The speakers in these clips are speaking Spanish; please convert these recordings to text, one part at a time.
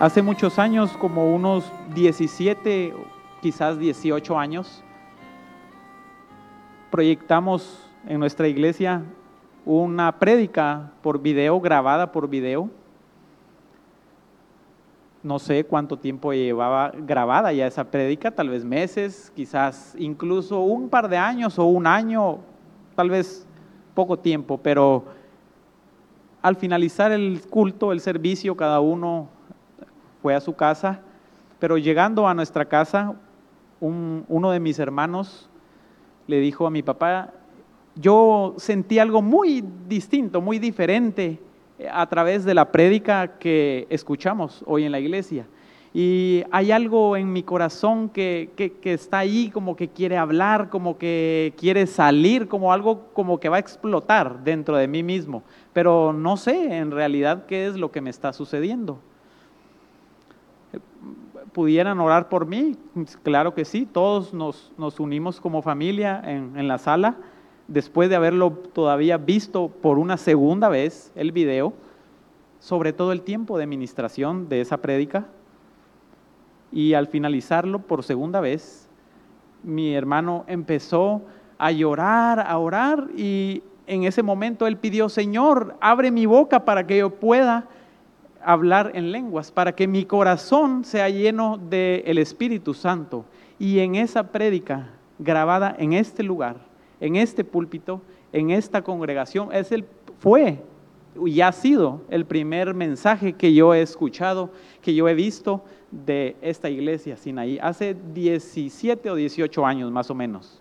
Hace muchos años, como unos 17, quizás 18 años, proyectamos en nuestra iglesia una prédica por video, grabada por video. No sé cuánto tiempo llevaba grabada ya esa prédica, tal vez meses, quizás incluso un par de años o un año, tal vez poco tiempo, pero al finalizar el culto, el servicio, cada uno fue a su casa, pero llegando a nuestra casa, uno de mis hermanos le dijo a mi papá, yo sentí algo muy distinto, muy diferente eh, a través de la prédica que escuchamos hoy en la iglesia. Y hay algo en mi corazón que, que, está ahí, como que quiere hablar, como que quiere salir, como algo como que va a explotar dentro de mí mismo. Pero no sé en realidad qué es lo que me está sucediendo pudieran orar por mí, claro que sí, todos nos, unimos como familia en, en, la sala, después de haberlo todavía visto por una segunda vez el video, sobre todo el tiempo de ministración de esa prédica, y al finalizarlo por segunda vez, mi hermano empezó a llorar, a orar, y en ese momento él pidió, Señor, abre mi boca para que yo pueda hablar en lenguas, para que mi corazón sea lleno del Espíritu Santo. Y en esa prédica grabada en este lugar, en este púlpito, en esta congregación, es el, fue y ha sido el primer mensaje que yo he escuchado, que yo he visto de esta iglesia Sinaí, hace 17 o 18 años más o menos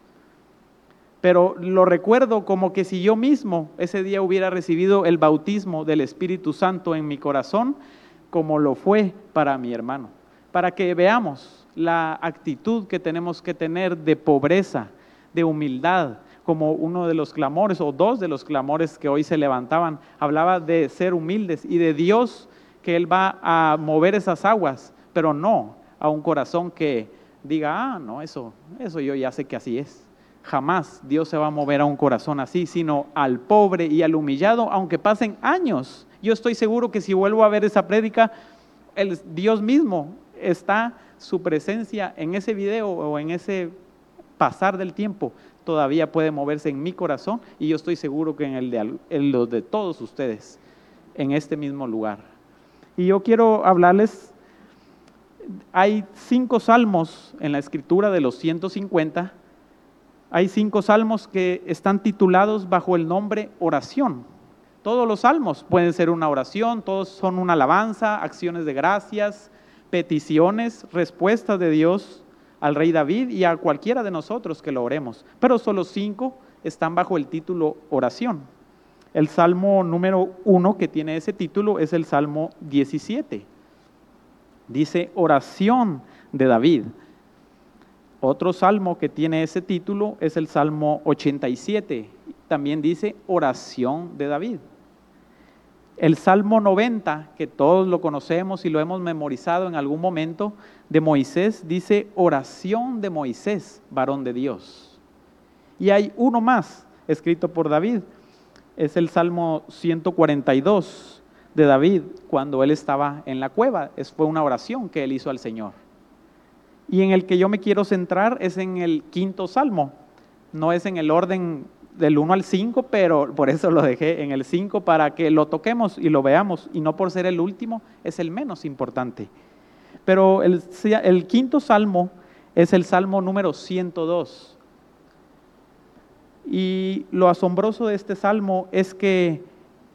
pero lo recuerdo como que si yo mismo ese día hubiera recibido el bautismo del Espíritu Santo en mi corazón, como lo fue para mi hermano, para que veamos la actitud que tenemos que tener de pobreza, de humildad, como uno de los clamores o dos de los clamores que hoy se levantaban, hablaba de ser humildes y de Dios que Él va a mover esas aguas, pero no a un corazón que diga, ah, no, eso, eso yo ya sé que así es. Jamás Dios se va a mover a un corazón así, sino al pobre y al humillado, aunque pasen años. Yo estoy seguro que si vuelvo a ver esa prédica, el Dios mismo está su presencia en ese video o en ese pasar del tiempo todavía puede moverse en mi corazón y yo estoy seguro que en el de en los de todos ustedes en este mismo lugar. Y yo quiero hablarles hay cinco salmos en la escritura de los 150 hay cinco salmos que están titulados bajo el nombre oración. Todos los salmos pueden ser una oración, todos son una alabanza, acciones de gracias, peticiones, respuestas de Dios al rey David y a cualquiera de nosotros que lo oremos. Pero solo cinco están bajo el título oración. El salmo número uno que tiene ese título es el salmo 17. Dice oración de David. Otro salmo que tiene ese título es el Salmo 87. También dice oración de David. El Salmo 90, que todos lo conocemos y lo hemos memorizado en algún momento, de Moisés, dice oración de Moisés, varón de Dios. Y hay uno más, escrito por David. Es el Salmo 142 de David, cuando él estaba en la cueva. Es, fue una oración que él hizo al Señor. Y en el que yo me quiero centrar es en el quinto salmo. No es en el orden del 1 al 5, pero por eso lo dejé en el 5 para que lo toquemos y lo veamos. Y no por ser el último, es el menos importante. Pero el, el quinto salmo es el salmo número 102. Y lo asombroso de este salmo es que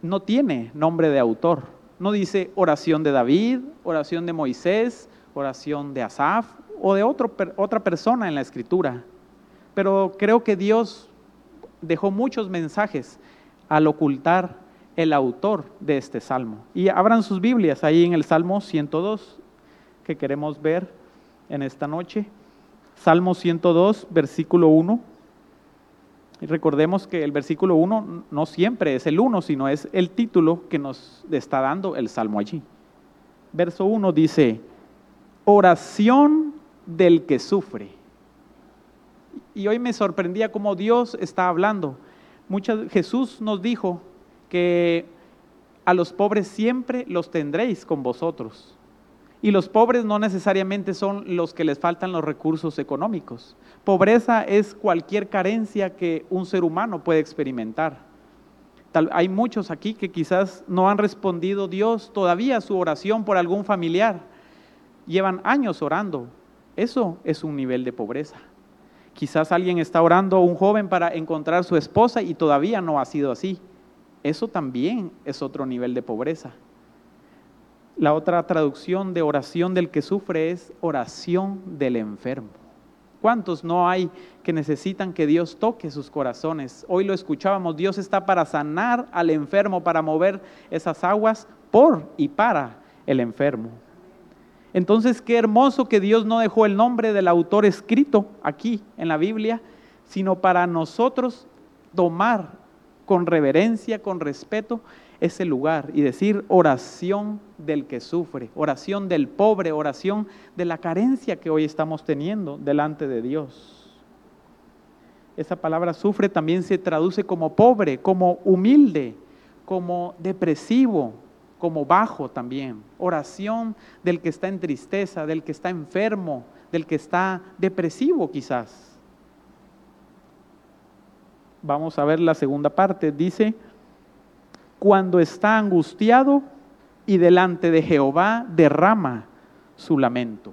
no tiene nombre de autor. No dice oración de David, oración de Moisés, oración de Asaf, o de otra persona en la escritura. Pero creo que Dios dejó muchos mensajes al ocultar el autor de este salmo. Y abran sus Biblias ahí en el Salmo 102 que queremos ver en esta noche. Salmo 102, versículo 1. Y recordemos que el versículo 1 no siempre es el 1, sino es el título que nos está dando el salmo allí. Verso 1 dice, oración del que sufre. Y hoy me sorprendía cómo Dios está hablando. Jesús nos dijo que a los pobres siempre los tendréis con vosotros. Y los pobres no necesariamente son los que les faltan los recursos económicos. Pobreza es cualquier carencia que un ser humano puede experimentar. hay muchos aquí que quizás no han respondido Dios todavía a su oración por algún familiar. Llevan años orando. Eso es un nivel de pobreza. Quizás alguien está orando, un joven, para encontrar su esposa y todavía no ha sido así. Eso también es otro nivel de pobreza. La otra traducción de oración del que sufre es oración del enfermo. ¿Cuántos no hay que necesitan que Dios toque sus corazones? Hoy lo escuchábamos, Dios está para sanar al enfermo, para mover esas aguas por y para el enfermo. Entonces, qué hermoso que Dios no dejó el nombre del autor escrito aquí en la Biblia, sino para nosotros tomar con reverencia, con respeto, ese lugar y decir oración del que sufre, oración del pobre, oración de la carencia que hoy estamos teniendo delante de Dios. Esa palabra sufre también se traduce como pobre, como humilde, como depresivo, como bajo también. Oración del que está en tristeza, del que está enfermo, del que está depresivo quizás. Vamos a ver la segunda parte. Dice, cuando está angustiado y delante de Jehová derrama su lamento.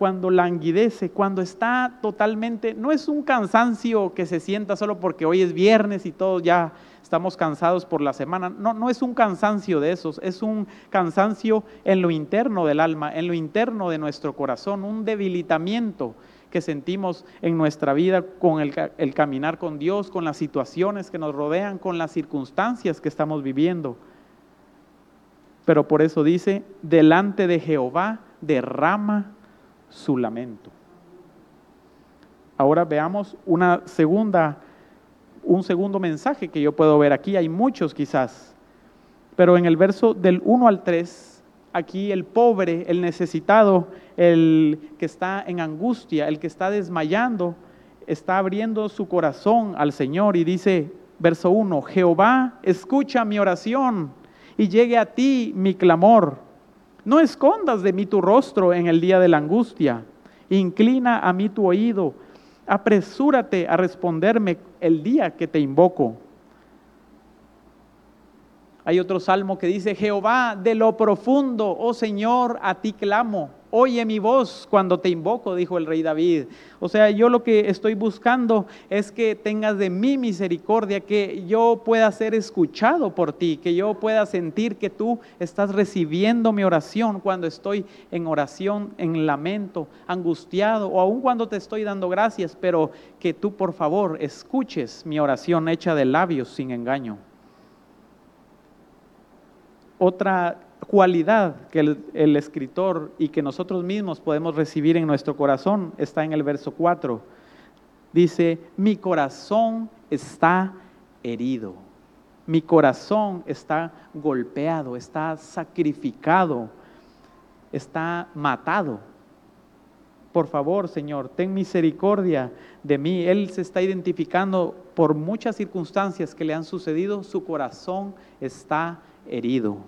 Cuando languidece, cuando está totalmente, no es un cansancio que se sienta solo porque hoy es viernes y todos ya estamos cansados por la semana. No, no es un cansancio de esos, es un cansancio en lo interno del alma, en lo interno de nuestro corazón, un debilitamiento que sentimos en nuestra vida con el, caminar con Dios, con las situaciones que nos rodean, con las circunstancias que estamos viviendo. Pero por eso dice, delante de Jehová derrama su lamento. Ahora veamos una segunda, un segundo mensaje que yo puedo ver aquí. Hay muchos quizás, pero en el verso del 1 al 3 aquí el pobre, el necesitado, el que está en angustia, el que está desmayando, está abriendo su corazón al Señor y dice, verso 1, Jehová, escucha mi oración y llegue a ti mi clamor. No escondas de mí tu rostro en el día de la angustia. Inclina a mí tu oído. Apresúrate a responderme el día que te invoco. Hay otro salmo que dice, Jehová, de lo profundo, oh Señor, a ti clamo. Oye mi voz cuando te invoco, dijo el rey David. O sea, yo lo que estoy buscando es que tengas de mí misericordia, que yo pueda ser escuchado por ti, que yo pueda sentir que tú estás recibiendo mi oración cuando estoy en oración, en lamento, angustiado o aun cuando te estoy dando gracias, pero que tú por favor escuches mi oración hecha de labios sin engaño otra cualidad que el, escritor y que nosotros mismos podemos recibir en nuestro corazón está en el verso 4. Dice, mi corazón está herido, mi corazón está golpeado, está sacrificado, está matado. Por favor, Señor, ten misericordia de mí. Él se está identificando por muchas circunstancias que le han sucedido, su corazón está herido.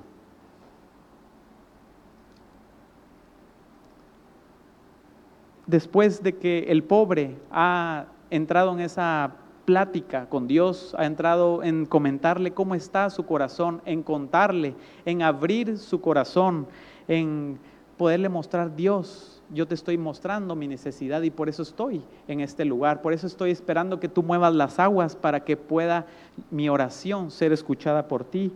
Después de que el pobre ha entrado en esa plática con Dios, ha entrado en comentarle cómo está su corazón, en contarle, en abrir su corazón, en poderle mostrar Dios, yo te estoy mostrando mi necesidad y por eso estoy en este lugar, por eso estoy esperando que tú muevas las aguas para que pueda mi oración ser escuchada por ti.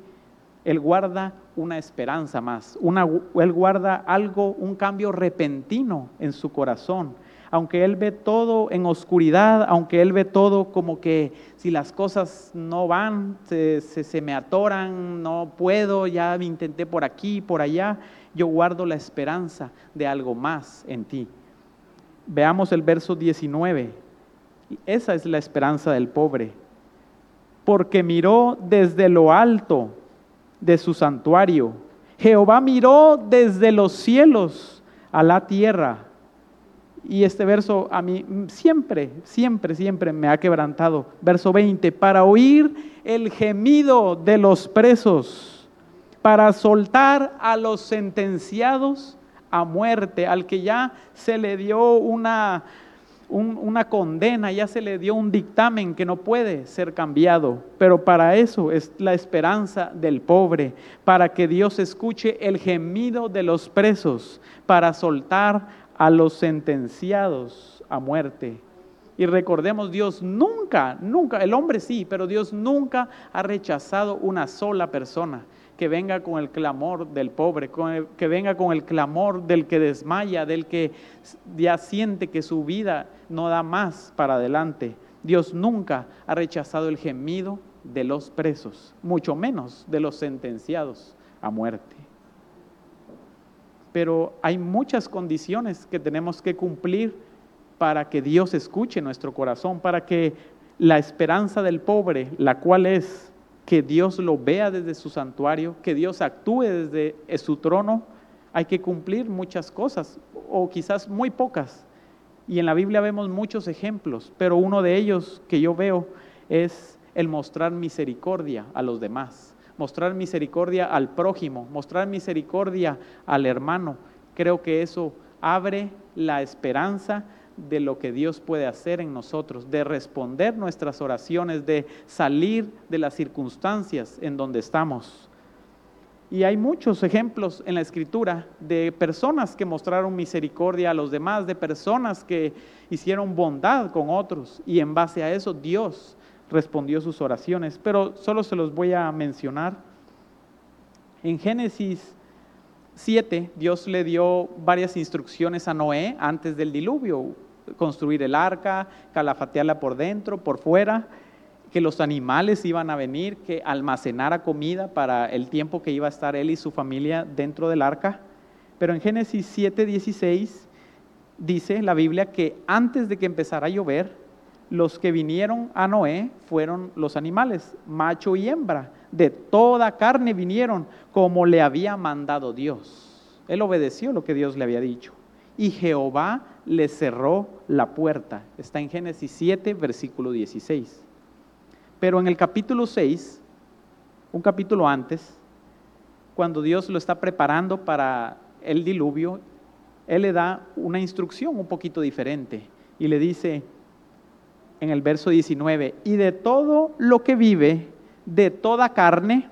Él guarda una esperanza más, Él guarda algo, un cambio repentino en su corazón. Aunque Él ve todo en oscuridad, aunque Él ve todo como que si las cosas no van, se, se me atoran, no puedo, ya me intenté por aquí, por allá, yo guardo la esperanza de algo más en ti. Veamos el verso 19. Esa es la esperanza del pobre. Porque miró desde lo alto de su santuario. Jehová miró desde los cielos a la tierra. Y este verso a mí siempre, siempre, siempre me ha quebrantado. Verso 20, para oír el gemido de los presos para soltar a los sentenciados a muerte, al que ya se le dio una, una condena, ya se le dio un dictamen que no puede ser cambiado. Pero para eso es la esperanza del pobre, para que Dios escuche el gemido de los presos, para soltar a los sentenciados a muerte. Y recordemos, Dios nunca, nunca, el hombre sí, pero Dios nunca ha rechazado una sola persona que venga con el clamor del pobre, que venga con el clamor del que desmaya, del que ya siente que su vida no da más para adelante. Dios nunca ha rechazado el gemido de los presos, mucho menos de los sentenciados a muerte. Pero hay muchas condiciones que tenemos que cumplir para que Dios escuche nuestro corazón, para que la esperanza del pobre, la cual es que Dios lo vea desde su santuario, que Dios actúe desde su trono, hay que cumplir muchas cosas, o quizás muy pocas. Y en la Biblia vemos muchos ejemplos, pero uno de ellos que yo veo es el mostrar misericordia a los demás, mostrar misericordia al prójimo, mostrar misericordia al hermano. Creo que eso abre la esperanza de lo que Dios puede hacer en nosotros, de responder nuestras oraciones, de salir de las circunstancias en donde estamos. Y hay muchos ejemplos en la escritura de personas que mostraron misericordia a los demás, de personas que hicieron bondad con otros y en base a eso Dios respondió sus oraciones. Pero solo se los voy a mencionar. En Génesis 7, Dios le dio varias instrucciones a Noé antes del diluvio construir el arca, calafatearla por dentro, por fuera, que los animales iban a venir, que almacenara comida para el tiempo que iba a estar él y su familia dentro del arca. Pero en Génesis 7:16 dice la Biblia que antes de que empezara a llover, los que vinieron a Noé fueron los animales, macho y hembra, de toda carne vinieron como le había mandado Dios. Él obedeció lo que Dios le había dicho y Jehová le cerró la puerta. Está en Génesis 7, versículo 16. Pero en el capítulo 6, un capítulo antes, cuando Dios lo está preparando para el diluvio, Él le da una instrucción un poquito diferente y le dice en el verso 19, y de todo lo que vive, de toda carne,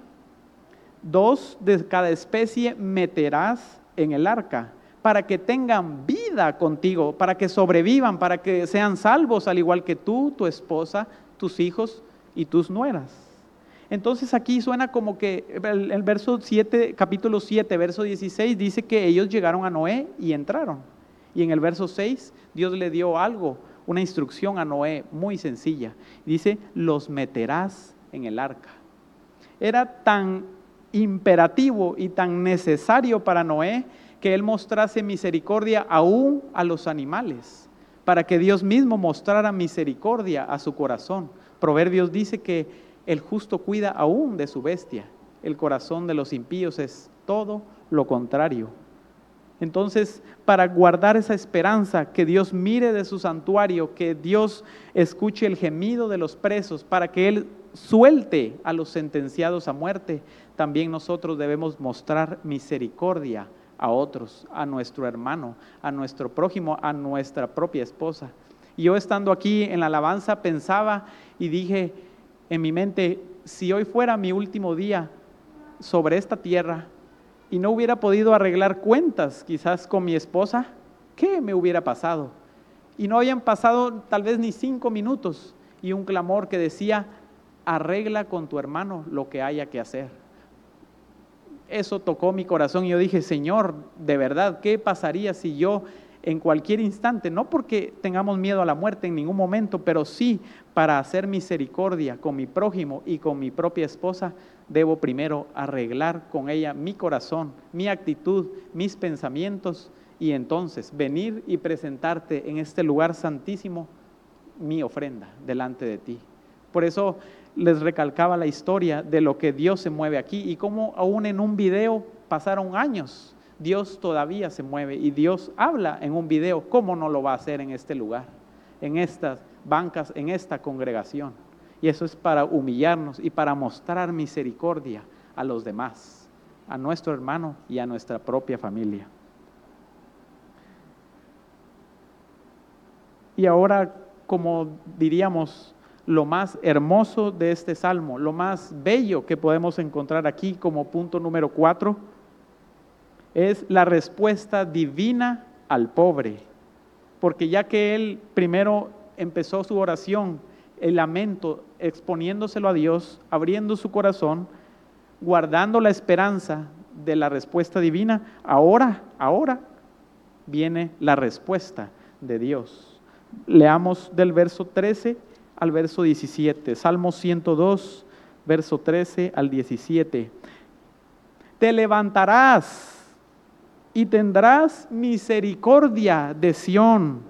dos de cada especie meterás en el arca para que tengan vida contigo, para que sobrevivan, para que sean salvos, al igual que tú, tu esposa, tus hijos y tus nueras. Entonces aquí suena como que el, verso 7, capítulo 7, verso 16 dice que ellos llegaron a Noé y entraron. Y en el verso 6 Dios le dio algo, una instrucción a Noé muy sencilla. Dice, los meterás en el arca. Era tan imperativo y tan necesario para Noé que Él mostrase misericordia aún a los animales, para que Dios mismo mostrara misericordia a su corazón. Proverbios dice que el justo cuida aún de su bestia, el corazón de los impíos es todo lo contrario. Entonces, para guardar esa esperanza, que Dios mire de su santuario, que Dios escuche el gemido de los presos, para que Él suelte a los sentenciados a muerte, también nosotros debemos mostrar misericordia a otros, a nuestro hermano, a nuestro prójimo, a nuestra propia esposa. Y yo estando aquí en la alabanza pensaba y dije en mi mente, si hoy fuera mi último día sobre esta tierra y no hubiera podido arreglar cuentas quizás con mi esposa, ¿qué me hubiera pasado? Y no habían pasado tal vez ni cinco minutos y un clamor que decía, arregla con tu hermano lo que haya que hacer eso tocó mi corazón y yo dije, Señor, de verdad, ¿qué pasaría si yo en cualquier instante, no porque tengamos miedo a la muerte en ningún momento, pero sí para hacer misericordia con mi prójimo y con mi propia esposa, debo primero arreglar con ella mi corazón, mi actitud, mis pensamientos y entonces venir y presentarte en este lugar santísimo mi ofrenda delante de ti. Por eso les recalcaba la historia de lo que Dios se mueve aquí y cómo aún en un video pasaron años. Dios todavía se mueve y Dios habla en un video. ¿Cómo no lo va a hacer en este lugar, en estas bancas, en esta congregación? Y eso es para humillarnos y para mostrar misericordia a los demás. a nuestro hermano y a nuestra propia familia. Y ahora, como diríamos, lo más hermoso de este salmo, lo más bello que podemos encontrar aquí como punto número cuatro, es la respuesta divina al pobre. Porque ya que él primero empezó su oración, el lamento, exponiéndoselo a Dios, abriendo su corazón, guardando la esperanza de la respuesta divina, ahora, ahora viene la respuesta de Dios. Leamos del verso 13 al verso 17, Salmo 102, verso 13 al 17. Te levantarás y tendrás misericordia de Sión,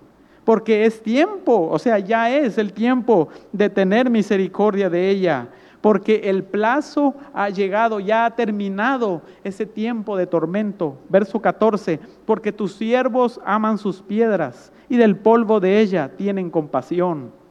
porque es tiempo, o sea, ya es el tiempo de tener misericordia de ella, porque el plazo ha llegado, ya ha terminado ese tiempo de tormento. Verso 14, porque tus siervos aman sus piedras y del polvo de ella tienen compasión.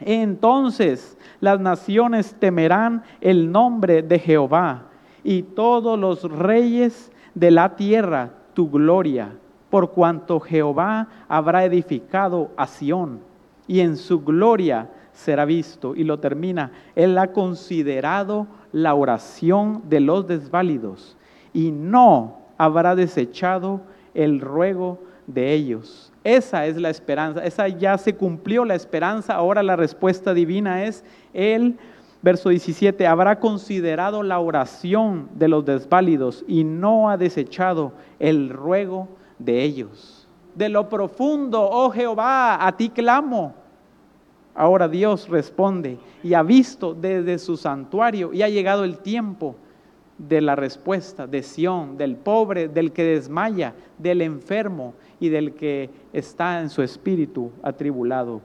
Entonces las naciones temerán el nombre de Jehová y todos los reyes de la tierra tu gloria, por cuanto Jehová habrá edificado a Sión y en su gloria será visto. Y lo termina, Él ha considerado la oración de los desválidos y no habrá desechado el ruego de ellos. Esa es la esperanza, esa ya se cumplió la esperanza, ahora la respuesta divina es, Él Verso 17, habrá considerado la oración de los desválidos y no ha desechado el ruego de ellos. De lo profundo, oh Jehová, a ti clamo. Ahora Dios responde y ha visto desde su santuario y ha llegado el tiempo de la respuesta de Sión, del pobre, del que desmaya, del enfermo y del que está en su espíritu atribulado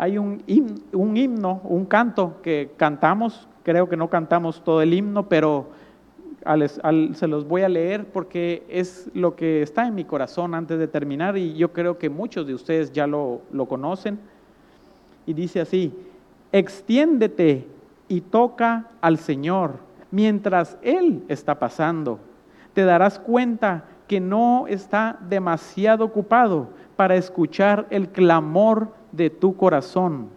hay un, himno, un canto que cantamos, creo que no cantamos todo el himno, pero se los voy a leer porque es lo que está en mi corazón antes de terminar y yo creo que muchos de ustedes ya lo, lo conocen. Y dice así, extiéndete y toca al Señor mientras Él está pasando. Te darás cuenta que no está demasiado ocupado para escuchar el clamor de tu corazón.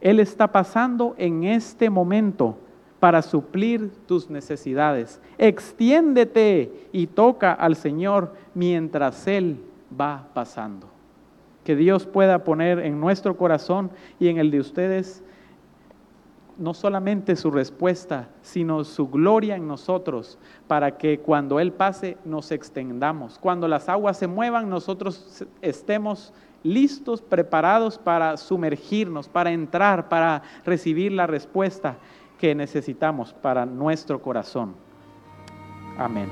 Él está pasando en este momento para suplir tus necesidades. Extiéndete y toca al Señor mientras Él va pasando. Que Dios pueda poner en nuestro corazón y en el de ustedes no solamente su respuesta, sino su gloria en nosotros, para que cuando Él pase nos extendamos. Cuando las aguas se muevan, nosotros estemos listos, preparados para sumergirnos, para entrar, para recibir la respuesta que necesitamos para nuestro corazón. Amén.